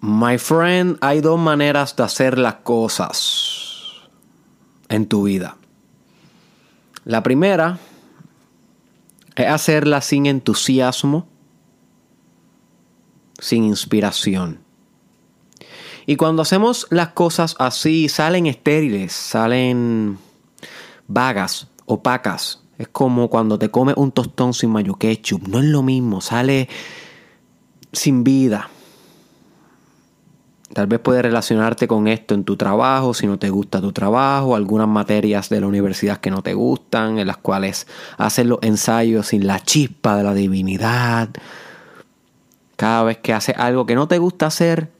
My friend, hay dos maneras de hacer las cosas en tu vida. La primera es hacerlas sin entusiasmo, sin inspiración. Y cuando hacemos las cosas así, salen estériles, salen vagas, opacas. Es como cuando te comes un tostón sin mayo ketchup. No es lo mismo, sale sin vida. Tal vez puedes relacionarte con esto en tu trabajo, si no te gusta tu trabajo, algunas materias de la universidad que no te gustan, en las cuales haces los ensayos sin la chispa de la divinidad. Cada vez que haces algo que no te gusta hacer,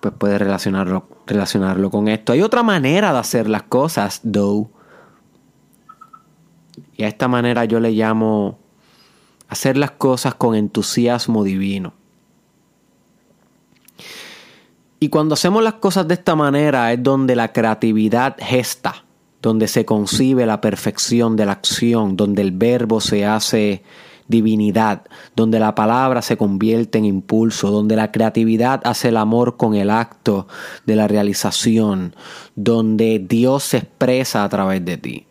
pues puedes relacionarlo, relacionarlo con esto. Hay otra manera de hacer las cosas, though. Y a esta manera yo le llamo hacer las cosas con entusiasmo divino. Y cuando hacemos las cosas de esta manera es donde la creatividad gesta, donde se concibe la perfección de la acción, donde el verbo se hace divinidad, donde la palabra se convierte en impulso, donde la creatividad hace el amor con el acto de la realización, donde Dios se expresa a través de ti.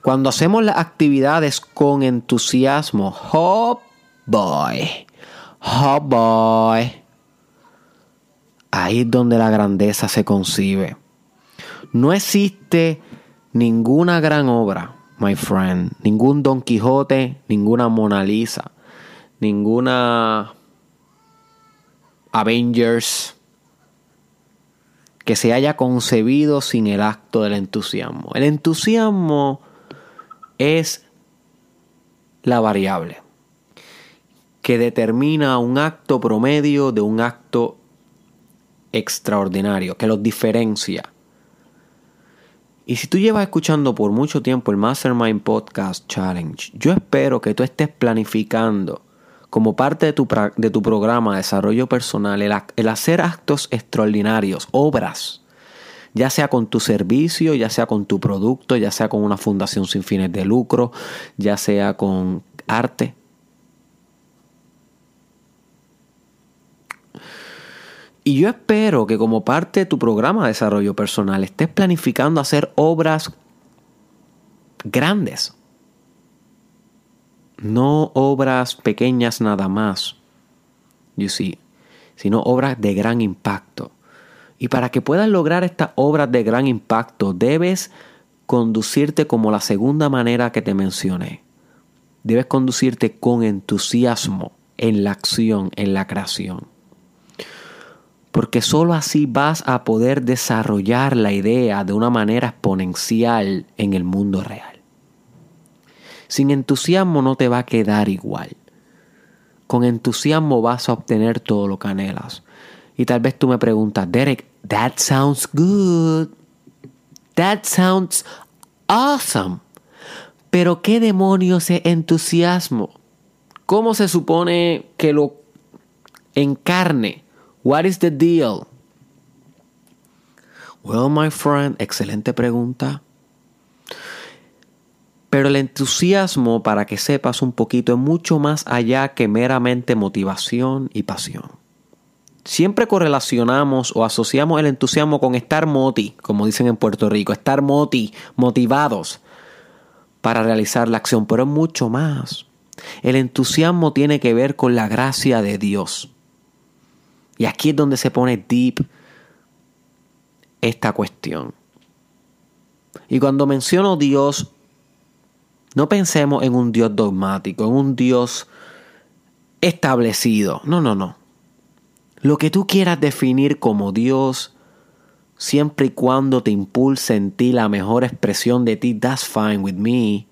Cuando hacemos las actividades con entusiasmo, oh boy, oh boy, ahí es donde la grandeza se concibe. No existe ninguna gran obra my friend. Ningún Don Quijote, ninguna Mona Lisa, ninguna Avengers que se haya concebido sin el acto del entusiasmo. El entusiasmo es la variable que determina un acto promedio de un acto extraordinario, que los diferencia. Y si tú llevas escuchando por mucho tiempo el Mastermind Podcast Challenge, yo espero que tú estés planificando como parte de tu, de tu programa de desarrollo personal el, el hacer actos extraordinarios, obras, ya sea con tu servicio, ya sea con tu producto, ya sea con una fundación sin fines de lucro, ya sea con arte, Y yo espero que como parte de tu programa de desarrollo personal estés planificando hacer obras grandes. No obras pequeñas nada más. You see, sino obras de gran impacto. Y para que puedas lograr estas obras de gran impacto, debes conducirte como la segunda manera que te mencioné. Debes conducirte con entusiasmo en la acción, en la creación porque sólo así vas a poder desarrollar la idea de una manera exponencial en el mundo real. Sin entusiasmo no te va a quedar igual. Con entusiasmo vas a obtener todo lo que anhelas. Y tal vez tú me preguntas, Derek, that sounds good. That sounds awesome. Pero ¿qué demonios es entusiasmo? ¿Cómo se supone que lo encarne? What is the deal? Well, my friend, excelente pregunta. Pero el entusiasmo, para que sepas un poquito, es mucho más allá que meramente motivación y pasión. Siempre correlacionamos o asociamos el entusiasmo con estar moti, como dicen en Puerto Rico, estar moti, motivados para realizar la acción, pero es mucho más. El entusiasmo tiene que ver con la gracia de Dios. Y aquí es donde se pone deep esta cuestión. Y cuando menciono Dios, no pensemos en un Dios dogmático, en un Dios establecido. No, no, no. Lo que tú quieras definir como Dios, siempre y cuando te impulse en ti la mejor expresión de ti, that's fine with me.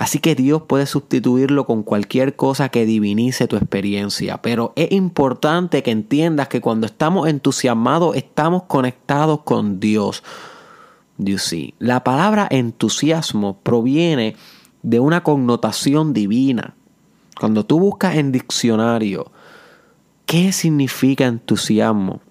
Así que Dios puede sustituirlo con cualquier cosa que divinice tu experiencia. Pero es importante que entiendas que cuando estamos entusiasmados estamos conectados con Dios. You see. La palabra entusiasmo proviene de una connotación divina. Cuando tú buscas en diccionario, ¿qué significa entusiasmo?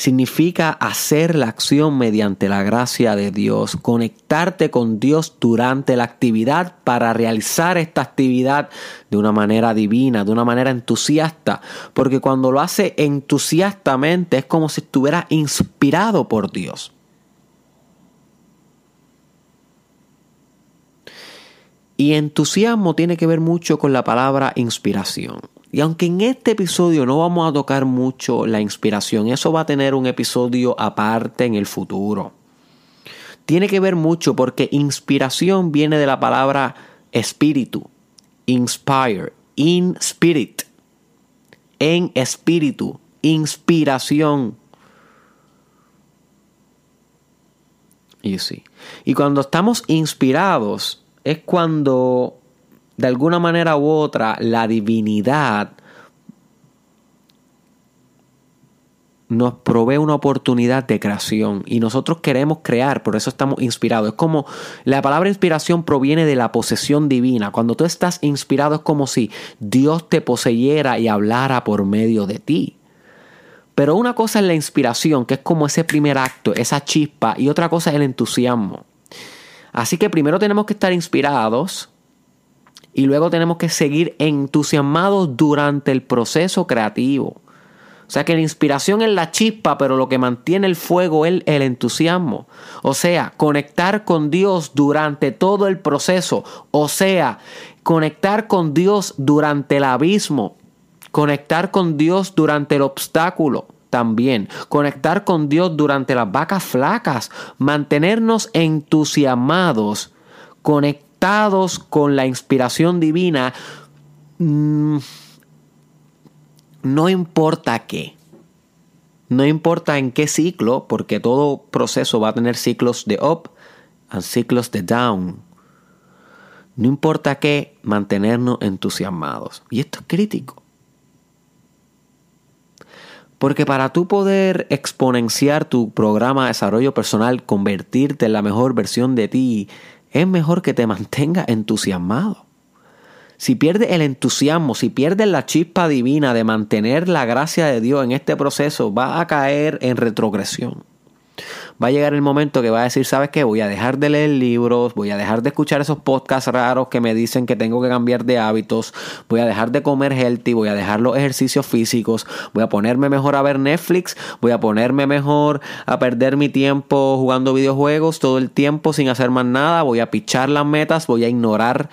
Significa hacer la acción mediante la gracia de Dios, conectarte con Dios durante la actividad para realizar esta actividad de una manera divina, de una manera entusiasta, porque cuando lo hace entusiastamente es como si estuviera inspirado por Dios. Y entusiasmo tiene que ver mucho con la palabra inspiración. Y aunque en este episodio no vamos a tocar mucho la inspiración, eso va a tener un episodio aparte en el futuro. Tiene que ver mucho porque inspiración viene de la palabra espíritu, inspire, in spirit, en espíritu, inspiración. Y sí. Y cuando estamos inspirados es cuando de alguna manera u otra, la divinidad nos provee una oportunidad de creación y nosotros queremos crear, por eso estamos inspirados. Es como la palabra inspiración proviene de la posesión divina. Cuando tú estás inspirado es como si Dios te poseyera y hablara por medio de ti. Pero una cosa es la inspiración, que es como ese primer acto, esa chispa, y otra cosa es el entusiasmo. Así que primero tenemos que estar inspirados y luego tenemos que seguir entusiasmados durante el proceso creativo. O sea que la inspiración es la chispa, pero lo que mantiene el fuego es el entusiasmo. O sea, conectar con Dios durante todo el proceso. O sea, conectar con Dios durante el abismo. Conectar con Dios durante el obstáculo también. Conectar con Dios durante las vacas flacas. Mantenernos entusiasmados. Conectar con la inspiración divina, mm, no importa qué. No importa en qué ciclo, porque todo proceso va a tener ciclos de up y ciclos de down. No importa qué, mantenernos entusiasmados. Y esto es crítico. Porque para tú poder exponenciar tu programa de desarrollo personal, convertirte en la mejor versión de ti, es mejor que te mantenga entusiasmado. Si pierdes el entusiasmo, si pierdes la chispa divina de mantener la gracia de Dios en este proceso, va a caer en retrogresión va a llegar el momento que va a decir, ¿sabes qué? Voy a dejar de leer libros, voy a dejar de escuchar esos podcasts raros que me dicen que tengo que cambiar de hábitos, voy a dejar de comer healthy, voy a dejar los ejercicios físicos, voy a ponerme mejor a ver Netflix, voy a ponerme mejor a perder mi tiempo jugando videojuegos todo el tiempo sin hacer más nada, voy a pichar las metas, voy a ignorar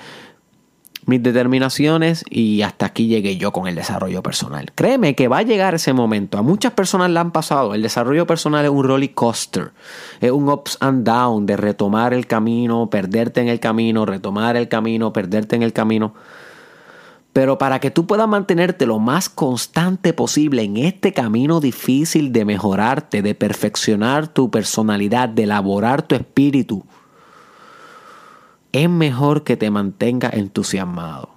mis determinaciones y hasta aquí llegué yo con el desarrollo personal. Créeme que va a llegar ese momento. A muchas personas le han pasado. El desarrollo personal es un roller coaster. Es un ups and down de retomar el camino, perderte en el camino, retomar el camino, perderte en el camino. Pero para que tú puedas mantenerte lo más constante posible en este camino difícil de mejorarte, de perfeccionar tu personalidad, de elaborar tu espíritu, es mejor que te mantenga entusiasmado.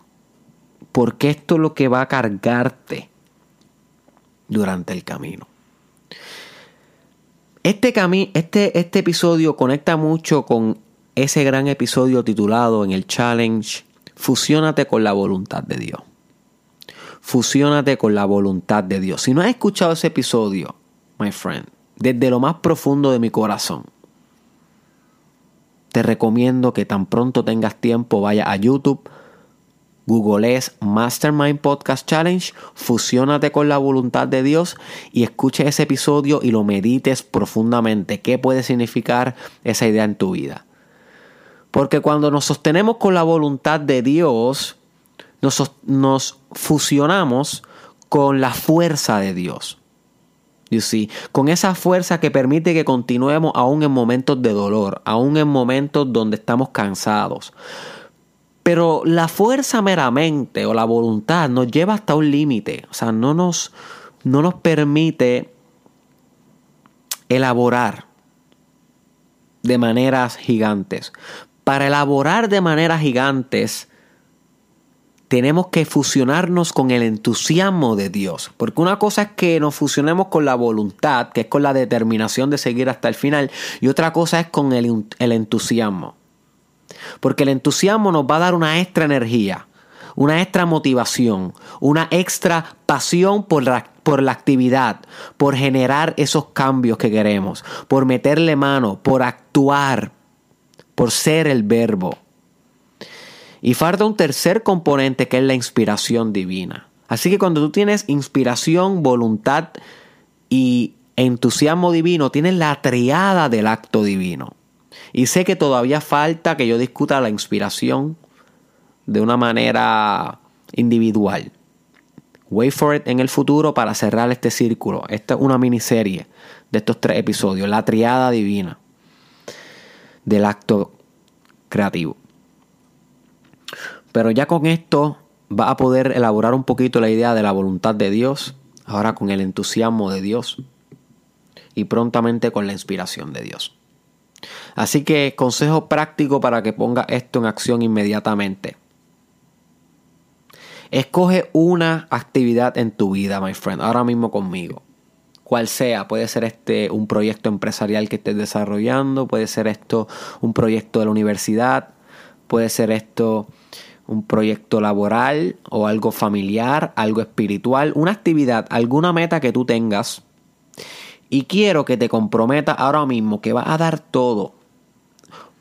Porque esto es lo que va a cargarte durante el camino. Este, este, este episodio conecta mucho con ese gran episodio titulado en el challenge Fusiónate con la voluntad de Dios. Fusiónate con la voluntad de Dios. Si no has escuchado ese episodio, my friend, desde lo más profundo de mi corazón, te recomiendo que tan pronto tengas tiempo vaya a YouTube, googlees Mastermind Podcast Challenge, fusionate con la voluntad de Dios y escuche ese episodio y lo medites profundamente. ¿Qué puede significar esa idea en tu vida? Porque cuando nos sostenemos con la voluntad de Dios, nos fusionamos con la fuerza de Dios. Con esa fuerza que permite que continuemos aún en momentos de dolor, aún en momentos donde estamos cansados. Pero la fuerza meramente o la voluntad nos lleva hasta un límite, o sea, no nos, no nos permite elaborar de maneras gigantes. Para elaborar de maneras gigantes, tenemos que fusionarnos con el entusiasmo de Dios. Porque una cosa es que nos fusionemos con la voluntad, que es con la determinación de seguir hasta el final, y otra cosa es con el, entusiasmo. Porque el entusiasmo nos va a dar una extra energía, una extra motivación, una extra pasión por la, por la actividad, por generar esos cambios que queremos, por meterle mano, por actuar, por ser el verbo. Y falta un tercer componente que es la inspiración divina. Así que cuando tú tienes inspiración, voluntad y entusiasmo divino, tienes la triada del acto divino. Y sé que todavía falta que yo discuta la inspiración de una manera individual. Wait for it en el futuro para cerrar este círculo. Esta es una miniserie de estos tres episodios, la triada divina del acto creativo. Pero ya con esto va a poder elaborar un poquito la idea de la voluntad de Dios, ahora con el entusiasmo de Dios y prontamente con la inspiración de Dios. Así que consejo práctico para que ponga esto en acción inmediatamente. Escoge una actividad en tu vida, my friend, ahora mismo conmigo. Cual sea, puede ser este un proyecto empresarial que estés desarrollando, puede ser esto un proyecto de la universidad, puede ser esto un proyecto laboral o algo familiar, algo espiritual, una actividad, alguna meta que tú tengas. Y quiero que te comprometas ahora mismo que vas a dar todo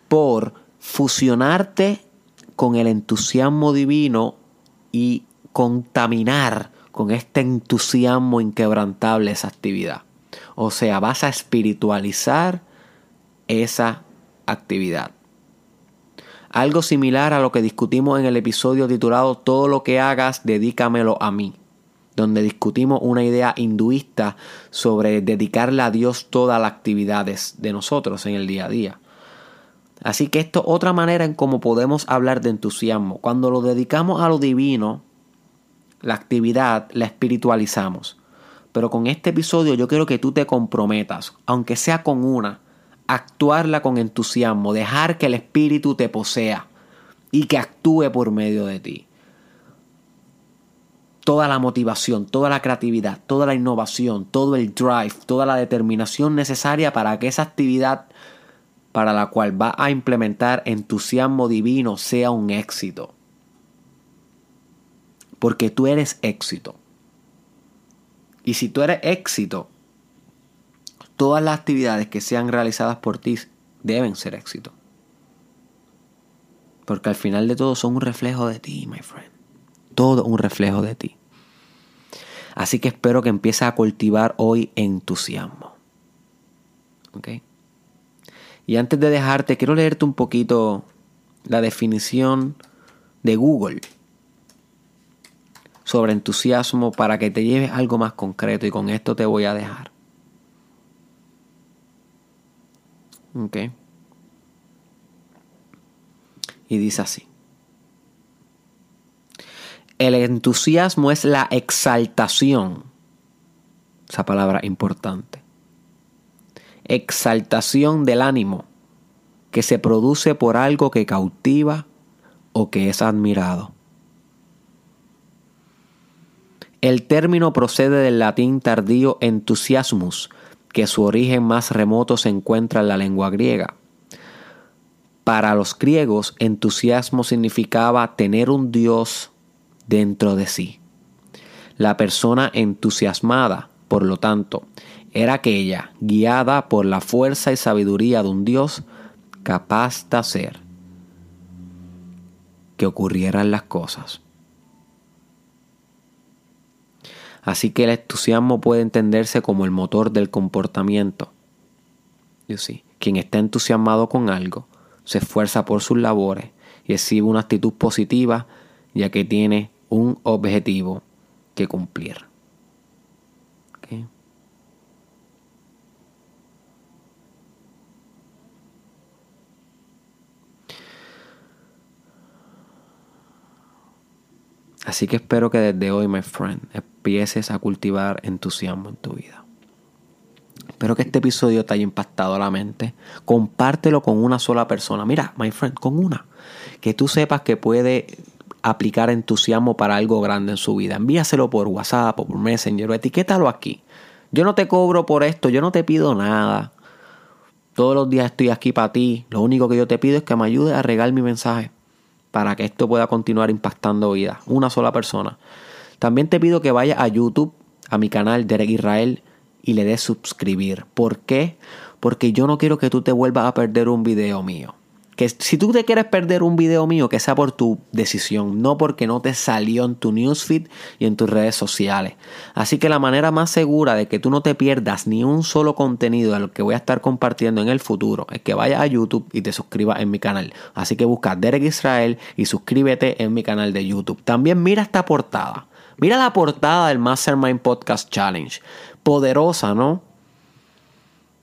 por fusionarte con el entusiasmo divino y contaminar con este entusiasmo inquebrantable esa actividad. O sea, vas a espiritualizar esa actividad. Algo similar a lo que discutimos en el episodio titulado Todo lo que hagas, dedícamelo a mí, donde discutimos una idea hinduista sobre dedicarle a Dios todas las actividades de nosotros en el día a día. Así que esto es otra manera en cómo podemos hablar de entusiasmo. Cuando lo dedicamos a lo divino, la actividad la espiritualizamos. Pero con este episodio yo quiero que tú te comprometas, aunque sea con una, actuarla con entusiasmo, dejar que el espíritu te posea y que actúe por medio de ti. Toda la motivación, toda la creatividad, toda la innovación, todo el drive, toda la determinación necesaria para que esa actividad para la cual va a implementar entusiasmo divino sea un éxito. Porque tú eres éxito. Y si tú eres éxito, todas las actividades que sean realizadas por ti deben ser éxito. Porque al final de todo son un reflejo de ti, my friend. Todo un reflejo de ti. Así que espero que empieces a cultivar hoy entusiasmo. ¿Ok? Y antes de dejarte, quiero leerte un poquito la definición de Google sobre entusiasmo para que te lleves algo más concreto y con esto te voy a dejar. Ok. Y dice así. El entusiasmo es la exaltación. Esa palabra importante. Exaltación del ánimo que se produce por algo que cautiva o que es admirado. El término procede del latín tardío entusiasmus, que su origen más remoto se encuentra en la lengua griega. Para los griegos, entusiasmo significaba tener un Dios dentro de sí. La persona entusiasmada, por lo tanto, era aquella guiada por la fuerza y sabiduría de un Dios capaz de hacer que ocurrieran las cosas. Así que el entusiasmo puede entenderse como el motor del comportamiento. Quien está entusiasmado con algo se esfuerza por sus labores y exhibe una actitud positiva ya que tiene un objetivo que cumplir. Así que espero que desde hoy, my friend, empieces a cultivar entusiasmo en tu vida. Espero que este episodio te haya impactado la mente. Compártelo con una sola persona. Mira, my friend, con una. Que tú sepas que puede aplicar entusiasmo para algo grande en su vida. Envíaselo por WhatsApp o por Messenger o etiquétalo aquí. Yo no te cobro por esto, yo no te pido nada. Todos los días estoy aquí para ti. Lo único que yo te pido es que me ayudes a regar mi mensaje para que esto pueda continuar impactando vidas. Una sola persona. También te pido que vayas a YouTube, a mi canal Derek Israel y le des suscribir. ¿Por qué? Porque yo no quiero que tú te vuelvas a perder un video mío. Que si tú te quieres perder un video mío, que sea por tu decisión, no porque no te salió en tu newsfeed y en tus redes sociales. Así que la manera más segura de que tú no te pierdas ni un solo contenido de lo que voy a estar compartiendo en el futuro es que vayas a YouTube y te suscribas en mi canal. Así que busca Derek Israel y suscríbete en mi canal de YouTube. También mira esta portada. Mira la portada del Mastermind Podcast Challenge. Poderosa, ¿no?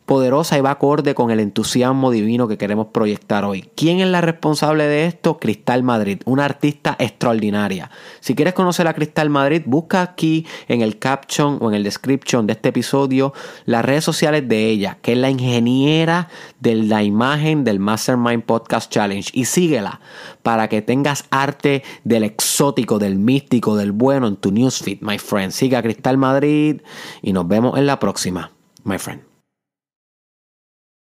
Poderosa y va acorde con el entusiasmo divino que queremos proyectar hoy. ¿Quién es la responsable de esto? Cristal Madrid, una artista extraordinaria. Si quieres conocer a Cristal Madrid, busca aquí en el caption o en el description de este episodio las redes sociales de ella, que es la ingeniera de la imagen del Mastermind Podcast Challenge y síguela para que tengas arte del exótico, del místico, del bueno en tu newsfeed, my friend. Siga a Cristal Madrid y nos vemos en la próxima, my friend.